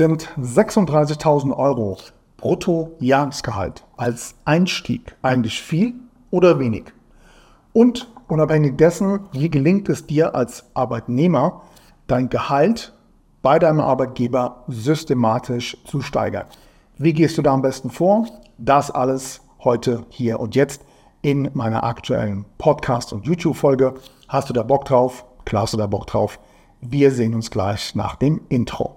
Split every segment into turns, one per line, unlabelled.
Sind 36.000 Euro Brutto-Jahresgehalt als Einstieg eigentlich viel oder wenig? Und unabhängig dessen, wie gelingt es dir als Arbeitnehmer, dein Gehalt bei deinem Arbeitgeber systematisch zu steigern? Wie gehst du da am besten vor? Das alles heute, hier und jetzt in meiner aktuellen Podcast- und YouTube-Folge. Hast du da Bock drauf? Klar hast du da Bock drauf. Wir sehen uns gleich nach dem Intro.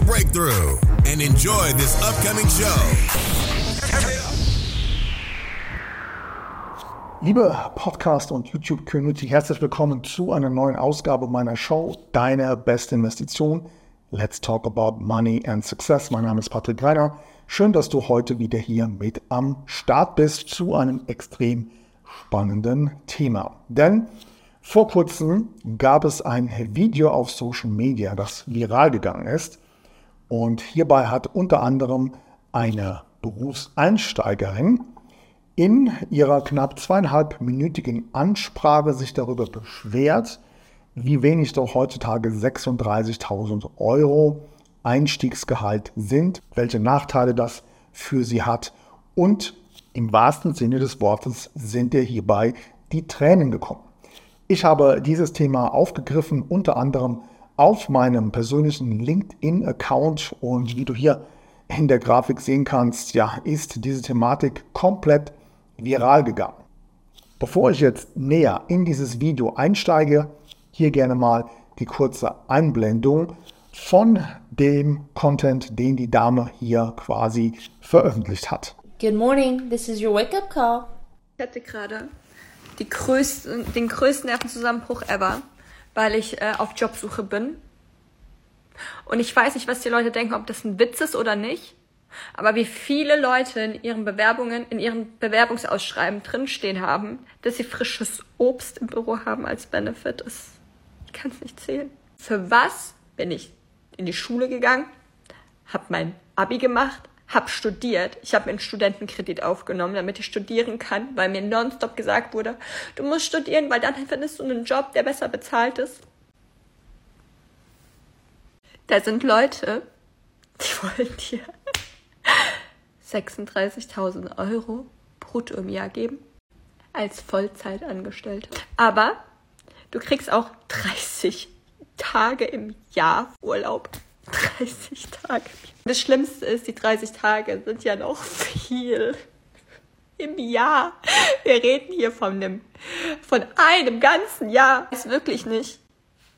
breakthrough and enjoy this upcoming show.
Liebe Podcast- und YouTube-Community, herzlich willkommen zu einer neuen Ausgabe meiner Show Deine beste Investition. Let's talk about money and success. Mein Name ist Patrick Greiner. Schön, dass du heute wieder hier mit am Start bist zu einem extrem spannenden Thema. Denn vor kurzem gab es ein Video auf Social Media, das viral gegangen ist. Und hierbei hat unter anderem eine Berufseinsteigerin in ihrer knapp zweieinhalbminütigen Ansprache sich darüber beschwert, wie wenig doch heutzutage 36.000 Euro Einstiegsgehalt sind, welche Nachteile das für sie hat und im wahrsten Sinne des Wortes sind ihr hierbei die Tränen gekommen. Ich habe dieses Thema aufgegriffen, unter anderem auf meinem persönlichen LinkedIn-Account und wie du hier in der Grafik sehen kannst, ja, ist diese Thematik komplett viral gegangen. Bevor ich jetzt näher in dieses Video einsteige, hier gerne mal die kurze Einblendung von dem Content, den die Dame hier quasi veröffentlicht hat.
Good morning, this is your wake-up call.
Ich hatte gerade die größten, den größten Nervenzusammenbruch ever, weil ich äh, auf Jobsuche bin. Und ich weiß nicht, was die Leute denken, ob das ein Witz ist oder nicht. Aber wie viele Leute in ihren Bewerbungen, in ihren Bewerbungsausschreiben drinstehen haben, dass sie frisches Obst im Büro haben als Benefit, ist, ich kann es nicht zählen. Für was bin ich in die Schule gegangen, habe mein Abi gemacht, habe studiert. Ich habe einen Studentenkredit aufgenommen, damit ich studieren kann, weil mir nonstop gesagt wurde, du musst studieren, weil dann findest du einen Job, der besser bezahlt ist. Da sind Leute, die wollen dir 36.000 Euro brutto im Jahr geben als Vollzeitangestellte. Aber du kriegst auch 30 Tage im Jahr Urlaub. 30 Tage. Das Schlimmste ist, die 30 Tage sind ja noch viel im Jahr. Wir reden hier von einem, von einem ganzen Jahr. Ist wirklich nicht,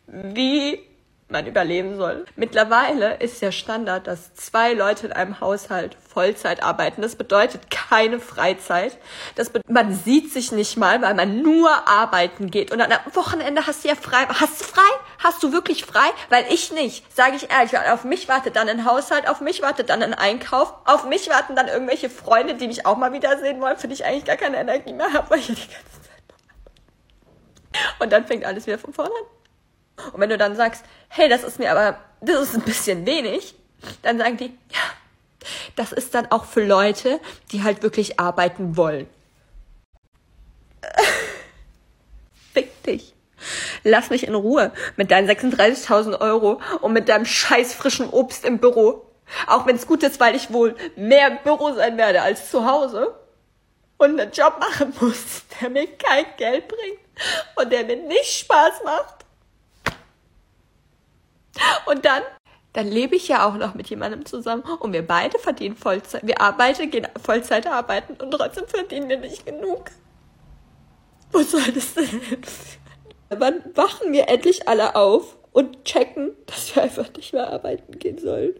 wie man überleben soll. Mittlerweile ist ja Standard, dass zwei Leute in einem Haushalt Vollzeit arbeiten. Das bedeutet keine Freizeit. Das man sieht sich nicht mal, weil man nur arbeiten geht. Und am Wochenende hast du ja frei. Hast du frei? Hast du wirklich frei? Weil ich nicht. Sage ich ehrlich. Weil auf mich wartet dann ein Haushalt, auf mich wartet dann ein Einkauf, auf mich warten dann irgendwelche Freunde, die mich auch mal wiedersehen wollen, für die ich eigentlich gar keine Energie mehr habe, weil ich die ganze Zeit Und dann fängt alles wieder von vorne an. Und wenn du dann sagst, hey, das ist mir aber, das ist ein bisschen wenig, dann sagen die, ja, das ist dann auch für Leute, die halt wirklich arbeiten wollen. Fick dich. Lass mich in Ruhe mit deinen 36.000 Euro und mit deinem scheiß frischen Obst im Büro. Auch wenn es gut ist, weil ich wohl mehr im Büro sein werde als zu Hause und einen Job machen muss, der mir kein Geld bringt und der mir nicht Spaß macht. Und dann, dann lebe ich ja auch noch mit jemandem zusammen und wir beide verdienen Vollzeit. Wir arbeiten, gehen Vollzeit arbeiten und trotzdem verdienen wir nicht genug. Wo soll das denn? Wann wachen wir endlich alle auf und checken, dass wir einfach nicht mehr arbeiten gehen sollen?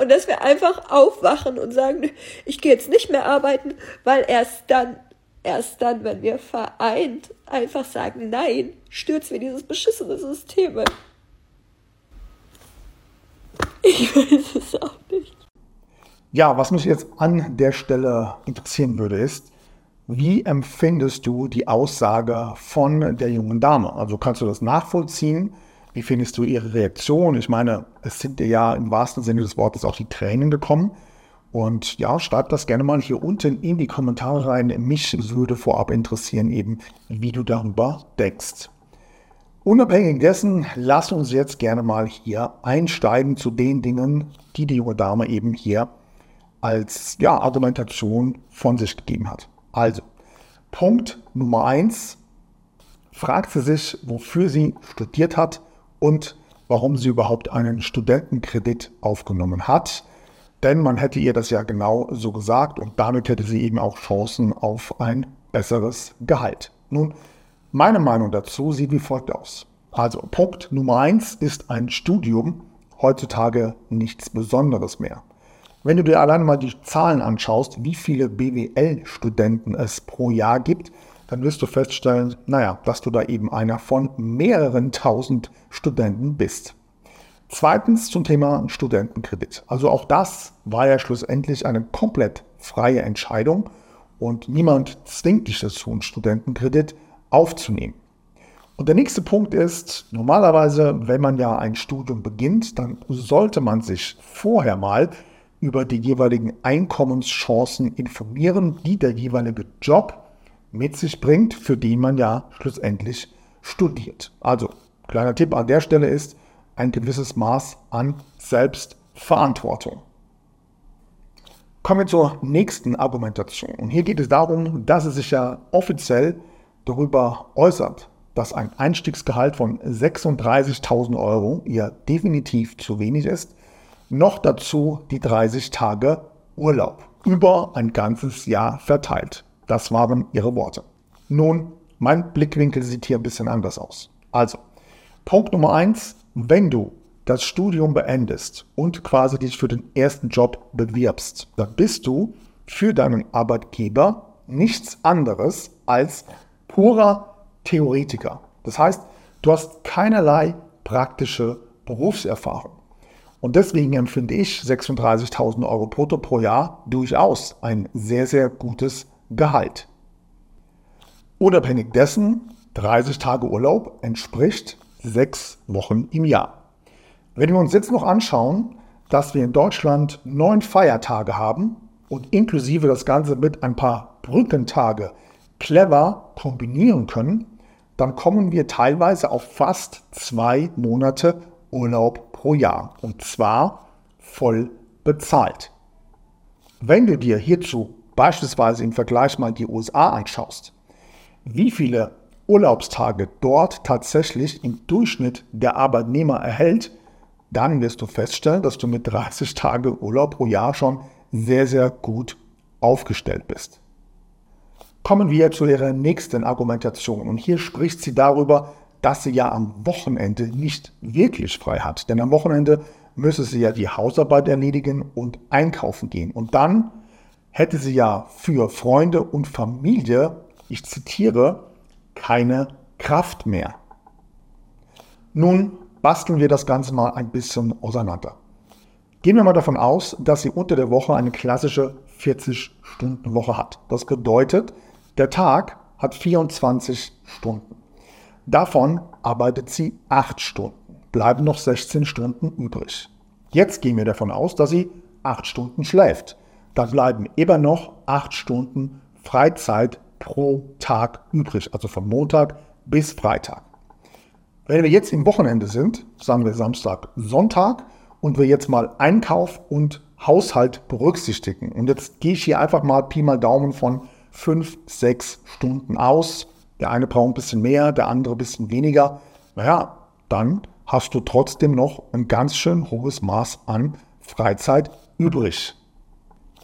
Und dass wir einfach aufwachen und sagen, ich gehe jetzt nicht mehr arbeiten, weil erst dann erst dann, wenn wir vereint einfach sagen, nein, stürzen wir dieses beschissene System. Ich weiß es auch nicht.
Ja, was mich jetzt an der Stelle interessieren würde, ist, wie empfindest du die Aussage von der jungen Dame? Also kannst du das nachvollziehen? Wie findest du ihre Reaktion? Ich meine, es sind dir ja im wahrsten Sinne des Wortes auch die Tränen gekommen. Und ja, schreib das gerne mal hier unten in die Kommentare rein. Mich würde vorab interessieren eben, wie du darüber denkst. Unabhängig dessen, lass uns jetzt gerne mal hier einsteigen zu den Dingen, die die junge Dame eben hier als ja, Argumentation von sich gegeben hat. Also, Punkt Nummer eins, fragt sie sich, wofür sie studiert hat und warum sie überhaupt einen Studentenkredit aufgenommen hat. Denn man hätte ihr das ja genau so gesagt und damit hätte sie eben auch Chancen auf ein besseres Gehalt. Nun, meine Meinung dazu sieht wie folgt aus. Also Punkt Nummer eins ist ein Studium heutzutage nichts Besonderes mehr. Wenn du dir allein mal die Zahlen anschaust, wie viele BWL-Studenten es pro Jahr gibt, dann wirst du feststellen, naja, dass du da eben einer von mehreren tausend Studenten bist. Zweitens zum Thema Studentenkredit. Also auch das war ja schlussendlich eine komplett freie Entscheidung und niemand zwingt dich dazu, einen Studentenkredit aufzunehmen. Und der nächste Punkt ist, normalerweise, wenn man ja ein Studium beginnt, dann sollte man sich vorher mal über die jeweiligen Einkommenschancen informieren, die der jeweilige Job mit sich bringt, für den man ja schlussendlich studiert. Also, kleiner Tipp an der Stelle ist, ein gewisses Maß an Selbstverantwortung. Kommen wir zur nächsten Argumentation. Und hier geht es darum, dass es sich ja offiziell darüber äußert, dass ein Einstiegsgehalt von 36.000 Euro ihr definitiv zu wenig ist. Noch dazu die 30 Tage Urlaub über ein ganzes Jahr verteilt. Das waren ihre Worte. Nun, mein Blickwinkel sieht hier ein bisschen anders aus. Also, Punkt Nummer eins, wenn du das Studium beendest und quasi dich für den ersten Job bewirbst, dann bist du für deinen Arbeitgeber nichts anderes als purer Theoretiker. Das heißt, du hast keinerlei praktische Berufserfahrung. Und deswegen empfinde ich 36.000 Euro brutto pro Jahr durchaus ein sehr, sehr gutes Gehalt. Unabhängig dessen, 30 Tage Urlaub entspricht sechs Wochen im Jahr. Wenn wir uns jetzt noch anschauen, dass wir in Deutschland neun Feiertage haben und inklusive das Ganze mit ein paar Brückentage clever kombinieren können, dann kommen wir teilweise auf fast zwei Monate Urlaub pro Jahr und zwar voll bezahlt. Wenn du dir hierzu beispielsweise im Vergleich mal die USA anschaust, wie viele Urlaubstage dort tatsächlich im Durchschnitt der Arbeitnehmer erhält, dann wirst du feststellen, dass du mit 30 Tage Urlaub pro Jahr schon sehr, sehr gut aufgestellt bist. Kommen wir zu ihrer nächsten Argumentation. Und hier spricht sie darüber, dass sie ja am Wochenende nicht wirklich frei hat. Denn am Wochenende müsse sie ja die Hausarbeit erledigen und einkaufen gehen. Und dann hätte sie ja für Freunde und Familie, ich zitiere, keine Kraft mehr. Nun basteln wir das Ganze mal ein bisschen auseinander. Gehen wir mal davon aus, dass sie unter der Woche eine klassische 40-Stunden-Woche hat. Das bedeutet, der Tag hat 24 Stunden. Davon arbeitet sie 8 Stunden. Bleiben noch 16 Stunden übrig. Jetzt gehen wir davon aus, dass sie 8 Stunden schläft. Dann bleiben immer noch 8 Stunden Freizeit pro Tag übrig, also von Montag bis Freitag. Wenn wir jetzt im Wochenende sind, sagen wir Samstag, Sonntag, und wir jetzt mal Einkauf und Haushalt berücksichtigen, und jetzt gehe ich hier einfach mal Pi mal Daumen von 5, 6 Stunden aus, der eine braucht ein bisschen mehr, der andere ein bisschen weniger, naja, dann hast du trotzdem noch ein ganz schön hohes Maß an Freizeit übrig.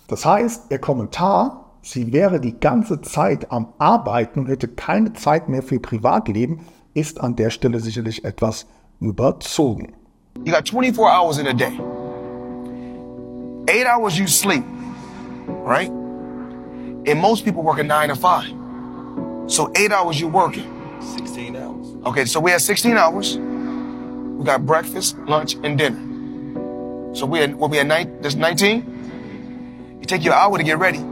Das heißt, der Kommentar sie wäre die ganze Zeit am Arbeiten und hätte keine Zeit mehr für Privatleben, ist an der Stelle sicherlich etwas überzogen.
You got 24 hours in a day. Eight hours you sleep, right? And most people work a nine to five. So eight hours you're working.
16 hours.
Okay, so we had 16 hours. We got breakfast, lunch, and dinner. So we had what we had nine that's 19. You take your hour to get ready.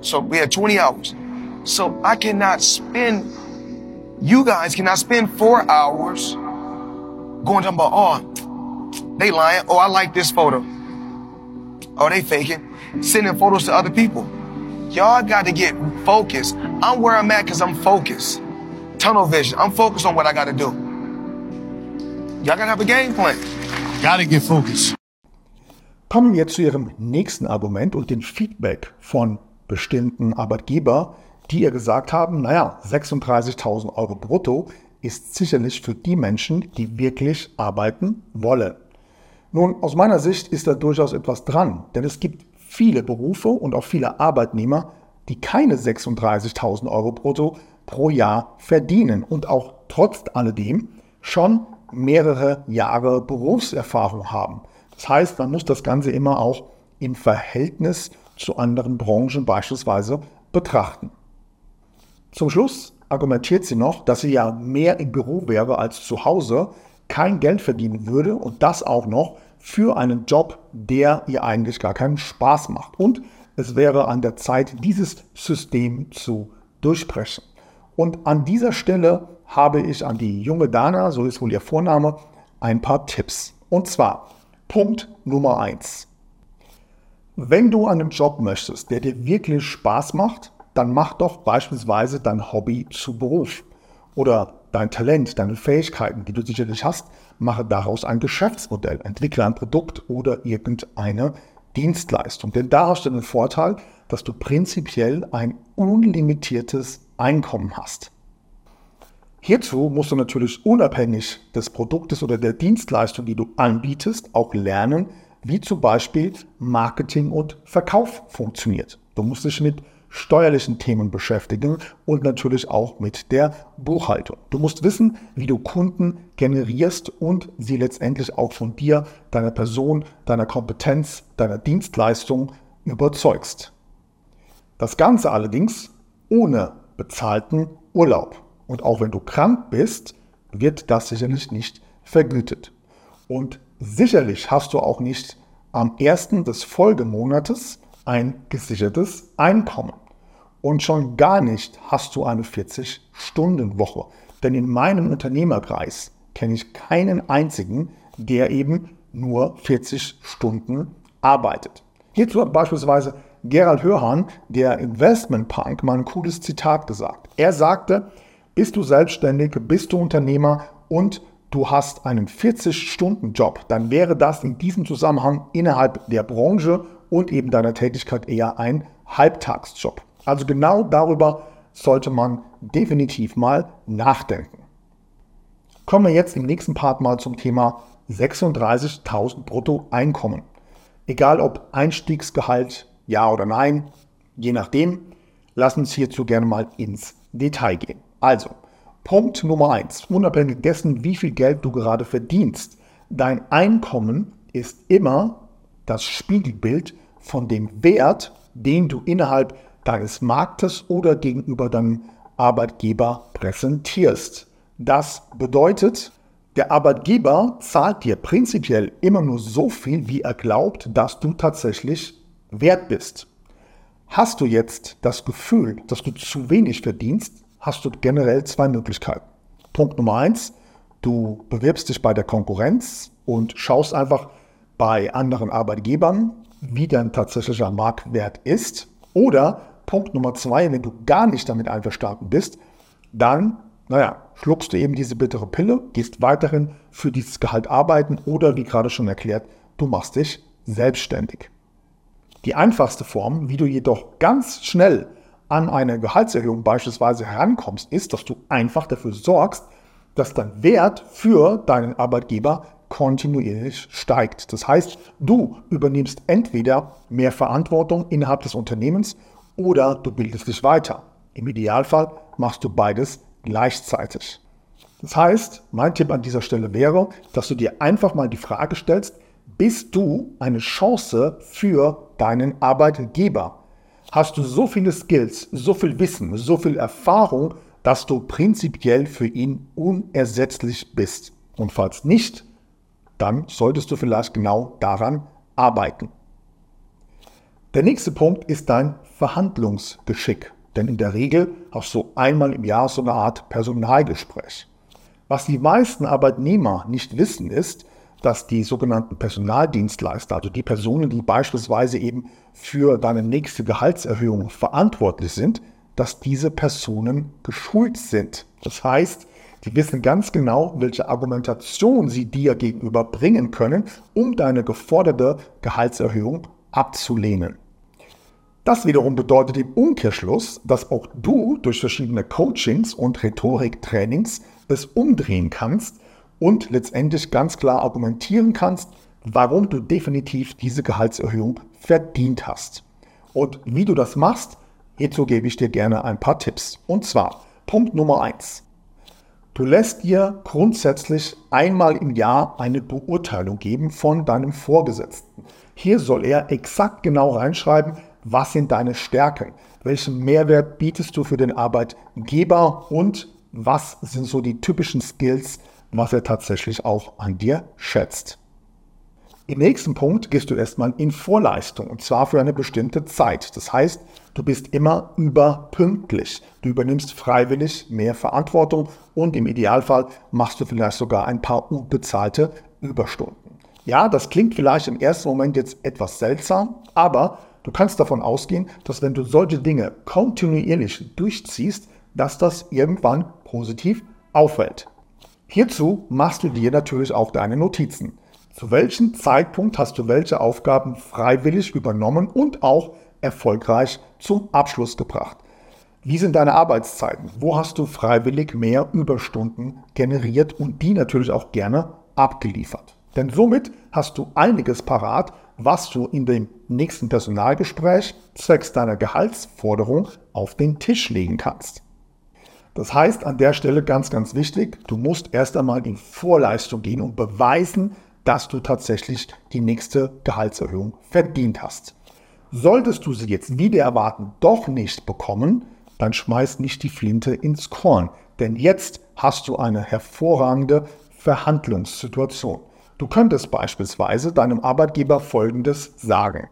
So we had 20 hours. So I cannot spend you guys cannot spend four hours going talking about, oh, they lying. Oh, I like this photo. Oh, they faking. Sending photos to other people. Y'all got to get focused. I'm where I'm at because I'm focused. Tunnel vision. I'm focused on what I got to do. Y'all got to have a game plan.
Gotta get focused.
Kommen wir zu Ihrem nächsten Argument und dem Feedback von bestimmten Arbeitgeber, die ihr gesagt haben, naja, 36.000 Euro brutto ist sicherlich für die Menschen, die wirklich arbeiten wollen. Nun, aus meiner Sicht ist da durchaus etwas dran, denn es gibt viele Berufe und auch viele Arbeitnehmer, die keine 36.000 Euro brutto pro Jahr verdienen und auch trotz alledem schon mehrere Jahre Berufserfahrung haben. Das heißt, man muss das Ganze immer auch im Verhältnis zu anderen Branchen beispielsweise betrachten. Zum Schluss argumentiert sie noch, dass sie ja mehr im Büro wäre als zu Hause, kein Geld verdienen würde und das auch noch für einen Job, der ihr eigentlich gar keinen Spaß macht. Und es wäre an der Zeit, dieses System zu durchbrechen. Und an dieser Stelle habe ich an die junge Dana, so ist wohl ihr Vorname, ein paar Tipps. Und zwar Punkt Nummer eins: Wenn du einen Job möchtest, der dir wirklich Spaß macht, dann mach doch beispielsweise dein Hobby zu Beruf. Oder dein Talent, deine Fähigkeiten, die du sicherlich hast, mache daraus ein Geschäftsmodell, entwickle ein Produkt oder irgendeine Dienstleistung. Denn da hast du den Vorteil, dass du prinzipiell ein unlimitiertes Einkommen hast. Hierzu musst du natürlich unabhängig des Produktes oder der Dienstleistung, die du anbietest, auch lernen, wie zum Beispiel Marketing und Verkauf funktioniert. Du musst dich mit steuerlichen Themen beschäftigen und natürlich auch mit der Buchhaltung. Du musst wissen, wie du Kunden generierst und sie letztendlich auch von dir, deiner Person, deiner Kompetenz, deiner Dienstleistung überzeugst. Das Ganze allerdings ohne bezahlten Urlaub. Und auch wenn du krank bist, wird das sicherlich nicht vergütet. Und sicherlich hast du auch nicht am ersten des Folgemonates ein gesichertes Einkommen. Und schon gar nicht hast du eine 40-Stunden-Woche. Denn in meinem Unternehmerkreis kenne ich keinen einzigen, der eben nur 40 Stunden arbeitet. Hierzu hat beispielsweise Gerald Hörhan, der Investment Punk, mal ein cooles Zitat gesagt. Er sagte, bist du selbstständig, bist du Unternehmer und du hast einen 40-Stunden-Job, dann wäre das in diesem Zusammenhang innerhalb der Branche und eben deiner Tätigkeit eher ein Halbtagsjob. Also genau darüber sollte man definitiv mal nachdenken. Kommen wir jetzt im nächsten Part mal zum Thema 36.000 brutto Einkommen. Egal ob Einstiegsgehalt, ja oder nein, je nachdem, lass uns hierzu gerne mal ins Detail gehen. Also, Punkt Nummer 1, unabhängig dessen, wie viel Geld du gerade verdienst, dein Einkommen ist immer das Spiegelbild von dem Wert, den du innerhalb deines Marktes oder gegenüber deinem Arbeitgeber präsentierst. Das bedeutet, der Arbeitgeber zahlt dir prinzipiell immer nur so viel, wie er glaubt, dass du tatsächlich wert bist. Hast du jetzt das Gefühl, dass du zu wenig verdienst, hast du generell zwei Möglichkeiten. Punkt Nummer eins, du bewirbst dich bei der Konkurrenz und schaust einfach bei anderen Arbeitgebern, wie dein tatsächlicher Marktwert ist. Oder Punkt Nummer zwei, wenn du gar nicht damit einverstanden bist, dann, naja, schluckst du eben diese bittere Pille, gehst weiterhin für dieses Gehalt arbeiten oder, wie gerade schon erklärt, du machst dich selbstständig. Die einfachste Form, wie du jedoch ganz schnell an eine Gehaltserhöhung beispielsweise herankommst, ist, dass du einfach dafür sorgst, dass dein Wert für deinen Arbeitgeber kontinuierlich steigt. Das heißt, du übernimmst entweder mehr Verantwortung innerhalb des Unternehmens oder du bildest dich weiter. Im Idealfall machst du beides gleichzeitig. Das heißt, mein Tipp an dieser Stelle wäre, dass du dir einfach mal die Frage stellst, bist du eine Chance für deinen Arbeitgeber? hast du so viele Skills, so viel Wissen, so viel Erfahrung, dass du prinzipiell für ihn unersetzlich bist. Und falls nicht, dann solltest du vielleicht genau daran arbeiten. Der nächste Punkt ist dein Verhandlungsgeschick. Denn in der Regel hast du einmal im Jahr so eine Art Personalgespräch. Was die meisten Arbeitnehmer nicht wissen, ist, dass die sogenannten Personaldienstleister, also die Personen, die beispielsweise eben für deine nächste Gehaltserhöhung verantwortlich sind, dass diese Personen geschult sind. Das heißt, die wissen ganz genau, welche Argumentation sie dir gegenüber bringen können, um deine geforderte Gehaltserhöhung abzulehnen. Das wiederum bedeutet im Umkehrschluss, dass auch du durch verschiedene Coachings und Rhetoriktrainings es umdrehen kannst und letztendlich ganz klar argumentieren kannst, warum du definitiv diese Gehaltserhöhung verdient hast. Und wie du das machst, hierzu gebe ich dir gerne ein paar Tipps. Und zwar Punkt Nummer eins: Du lässt dir grundsätzlich einmal im Jahr eine Beurteilung geben von deinem Vorgesetzten. Hier soll er exakt genau reinschreiben, was sind deine Stärken, welchen Mehrwert bietest du für den Arbeitgeber und was sind so die typischen Skills, was er tatsächlich auch an dir schätzt. Im nächsten Punkt gehst du erstmal in Vorleistung und zwar für eine bestimmte Zeit. Das heißt, du bist immer überpünktlich. Du übernimmst freiwillig mehr Verantwortung und im Idealfall machst du vielleicht sogar ein paar unbezahlte Überstunden. Ja, das klingt vielleicht im ersten Moment jetzt etwas seltsam, aber du kannst davon ausgehen, dass wenn du solche Dinge kontinuierlich durchziehst, dass das irgendwann positiv auffällt. Hierzu machst du dir natürlich auch deine Notizen. Zu welchem Zeitpunkt hast du welche Aufgaben freiwillig übernommen und auch erfolgreich zum Abschluss gebracht? Wie sind deine Arbeitszeiten? Wo hast du freiwillig mehr Überstunden generiert und die natürlich auch gerne abgeliefert? Denn somit hast du einiges parat, was du in dem nächsten Personalgespräch zwecks deiner Gehaltsforderung auf den Tisch legen kannst. Das heißt an der Stelle ganz, ganz wichtig, du musst erst einmal in Vorleistung gehen und beweisen, dass du tatsächlich die nächste Gehaltserhöhung verdient hast. Solltest du sie jetzt wieder erwarten doch nicht bekommen, dann schmeiß nicht die Flinte ins Korn, denn jetzt hast du eine hervorragende Verhandlungssituation. Du könntest beispielsweise deinem Arbeitgeber Folgendes sagen.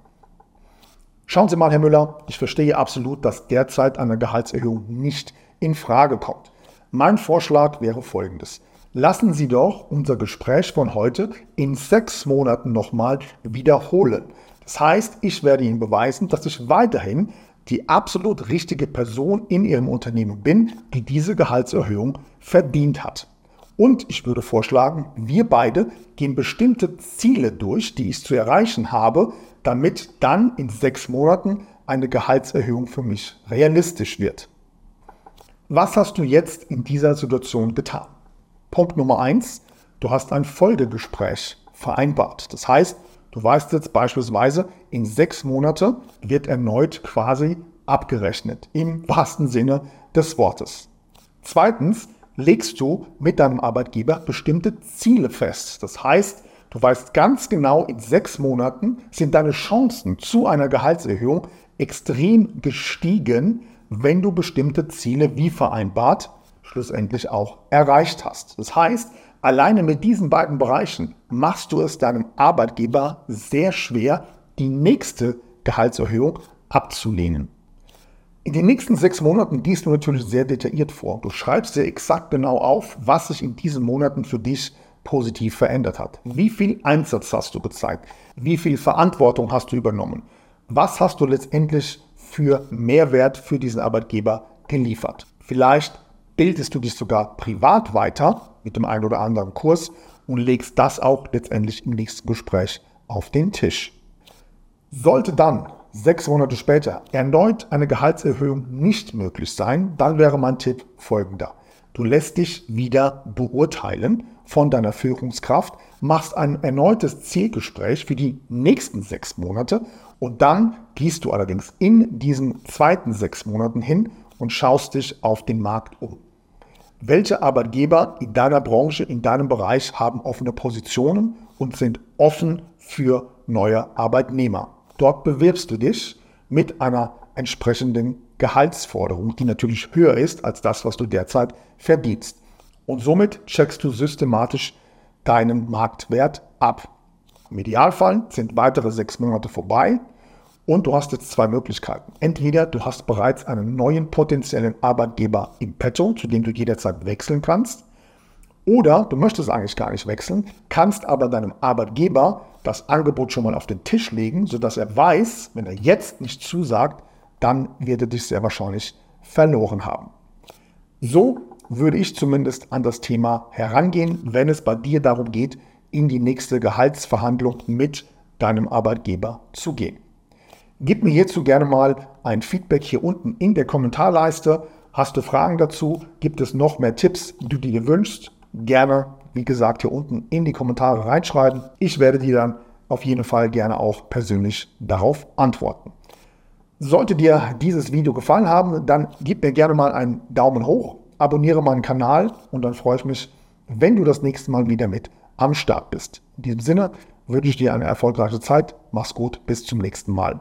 Schauen Sie mal, Herr Müller, ich verstehe absolut, dass derzeit eine Gehaltserhöhung nicht in Frage kommt. Mein Vorschlag wäre folgendes. Lassen Sie doch unser Gespräch von heute in sechs Monaten nochmal wiederholen. Das heißt, ich werde Ihnen beweisen, dass ich weiterhin die absolut richtige Person in Ihrem Unternehmen bin, die diese Gehaltserhöhung verdient hat. Und ich würde vorschlagen, wir beide gehen bestimmte Ziele durch, die ich zu erreichen habe, damit dann in sechs Monaten eine Gehaltserhöhung für mich realistisch wird. Was hast du jetzt in dieser Situation getan? Punkt Nummer eins, du hast ein Folgegespräch vereinbart. Das heißt, du weißt jetzt beispielsweise, in sechs Monate wird erneut quasi abgerechnet, im wahrsten Sinne des Wortes. Zweitens, legst du mit deinem Arbeitgeber bestimmte Ziele fest. Das heißt, du weißt ganz genau, in sechs Monaten sind deine Chancen zu einer Gehaltserhöhung extrem gestiegen, wenn du bestimmte Ziele wie vereinbart schlussendlich auch erreicht hast. Das heißt, alleine mit diesen beiden Bereichen machst du es deinem Arbeitgeber sehr schwer, die nächste Gehaltserhöhung abzulehnen. In den nächsten sechs Monaten gehst du natürlich sehr detailliert vor. Du schreibst dir exakt genau auf, was sich in diesen Monaten für dich positiv verändert hat. Wie viel Einsatz hast du gezeigt? Wie viel Verantwortung hast du übernommen? Was hast du letztendlich für Mehrwert für diesen Arbeitgeber geliefert. Vielleicht bildest du dich sogar privat weiter mit dem einen oder anderen Kurs und legst das auch letztendlich im nächsten Gespräch auf den Tisch. Sollte dann sechs Monate später erneut eine Gehaltserhöhung nicht möglich sein, dann wäre mein Tipp folgender. Du lässt dich wieder beurteilen von deiner Führungskraft, machst ein erneutes Zielgespräch für die nächsten sechs Monate und dann gehst du allerdings in diesen zweiten sechs Monaten hin und schaust dich auf den Markt um. Welche Arbeitgeber in deiner Branche, in deinem Bereich haben offene Positionen und sind offen für neue Arbeitnehmer? Dort bewirbst du dich, mit einer entsprechenden Gehaltsforderung, die natürlich höher ist als das, was du derzeit verdienst. Und somit checkst du systematisch deinen Marktwert ab. Im Idealfall sind weitere sechs Monate vorbei und du hast jetzt zwei Möglichkeiten. Entweder du hast bereits einen neuen potenziellen Arbeitgeber im Petto, zu dem du jederzeit wechseln kannst, oder du möchtest eigentlich gar nicht wechseln, kannst aber deinem Arbeitgeber das Angebot schon mal auf den Tisch legen, sodass er weiß, wenn er jetzt nicht zusagt, dann wird er dich sehr wahrscheinlich verloren haben. So würde ich zumindest an das Thema herangehen, wenn es bei dir darum geht, in die nächste Gehaltsverhandlung mit deinem Arbeitgeber zu gehen. Gib mir hierzu gerne mal ein Feedback hier unten in der Kommentarleiste. Hast du Fragen dazu? Gibt es noch mehr Tipps, die du dir wünschst? Gerne, wie gesagt, hier unten in die Kommentare reinschreiben. Ich werde dir dann auf jeden Fall gerne auch persönlich darauf antworten. Sollte dir dieses Video gefallen haben, dann gib mir gerne mal einen Daumen hoch, abonniere meinen Kanal und dann freue ich mich, wenn du das nächste Mal wieder mit am Start bist. In diesem Sinne wünsche ich dir eine erfolgreiche Zeit. Mach's gut, bis zum nächsten Mal.